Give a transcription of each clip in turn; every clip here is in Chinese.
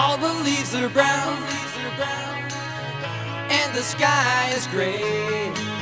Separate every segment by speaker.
Speaker 1: All the leaves are brown, and the sky is gray.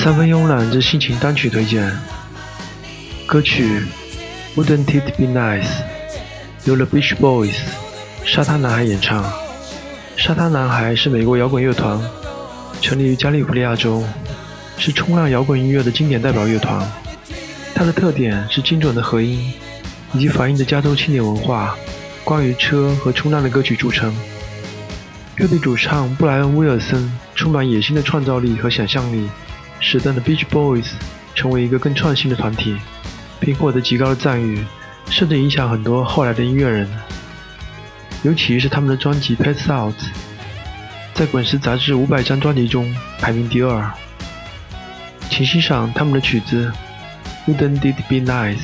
Speaker 2: 三分慵懒之心情单曲推荐，歌曲《Wouldn't It Be Nice》由 The Beach Boys 沙滩男孩演唱。沙滩男孩是美国摇滚乐团，成立于加利福尼亚州，是冲浪摇滚音乐的经典代表乐团。它的特点是精准的和音，以及反映着加州青年文化、关于车和冲浪的歌曲著称。乐队主唱布莱恩·威尔森充满野心的创造力和想象力，使得 The Beach Boys 成为一个更创新的团体，并获得极高的赞誉，甚至影响很多后来的音乐人。尤其是他们的专辑《Pass Out》，在滚石杂志五百张专辑中排名第二。请欣赏他们的曲子《Wouldn't It Be Nice》。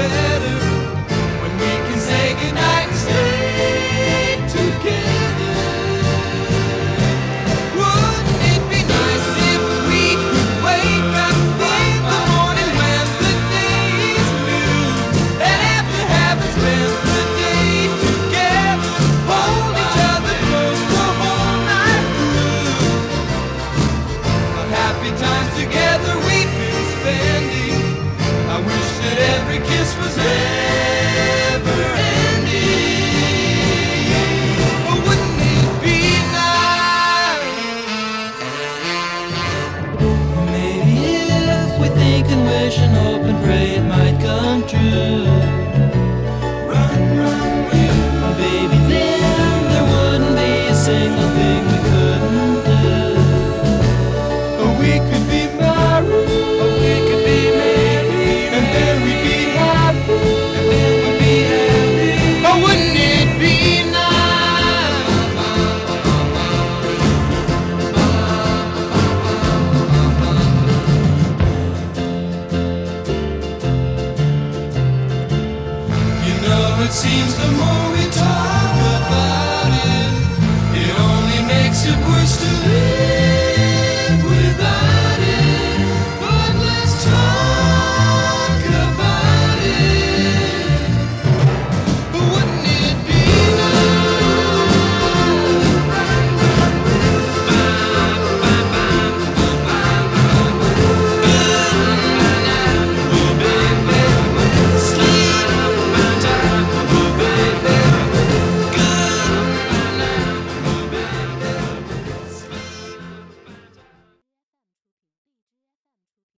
Speaker 1: heaven. We and wish and hope and pray it might come true. Run, run. Baby, then there wouldn't be a single thing seems the more we talk.